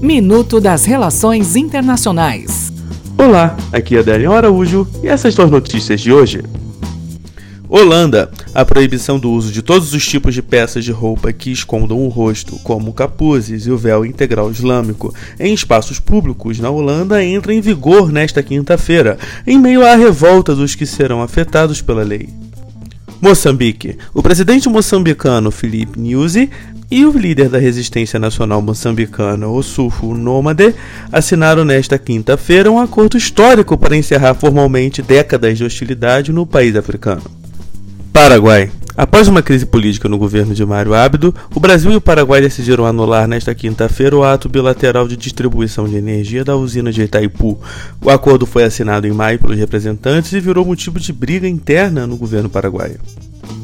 Minuto das Relações Internacionais. Olá, aqui é Adélio Araújo e essas são as notícias de hoje. Holanda. A proibição do uso de todos os tipos de peças de roupa que escondam o rosto, como capuzes e o véu integral islâmico, em espaços públicos na Holanda entra em vigor nesta quinta-feira, em meio à revolta dos que serão afetados pela lei. Moçambique. O presidente moçambicano Felipe Nyusi e o líder da resistência nacional moçambicana, Osufo Nômade, assinaram nesta quinta-feira um acordo histórico para encerrar formalmente décadas de hostilidade no país africano. Paraguai. Após uma crise política no governo de Mário Abdo, o Brasil e o Paraguai decidiram anular nesta quinta-feira o ato bilateral de distribuição de energia da usina de Itaipu. O acordo foi assinado em maio pelos representantes e virou motivo de briga interna no governo paraguaio.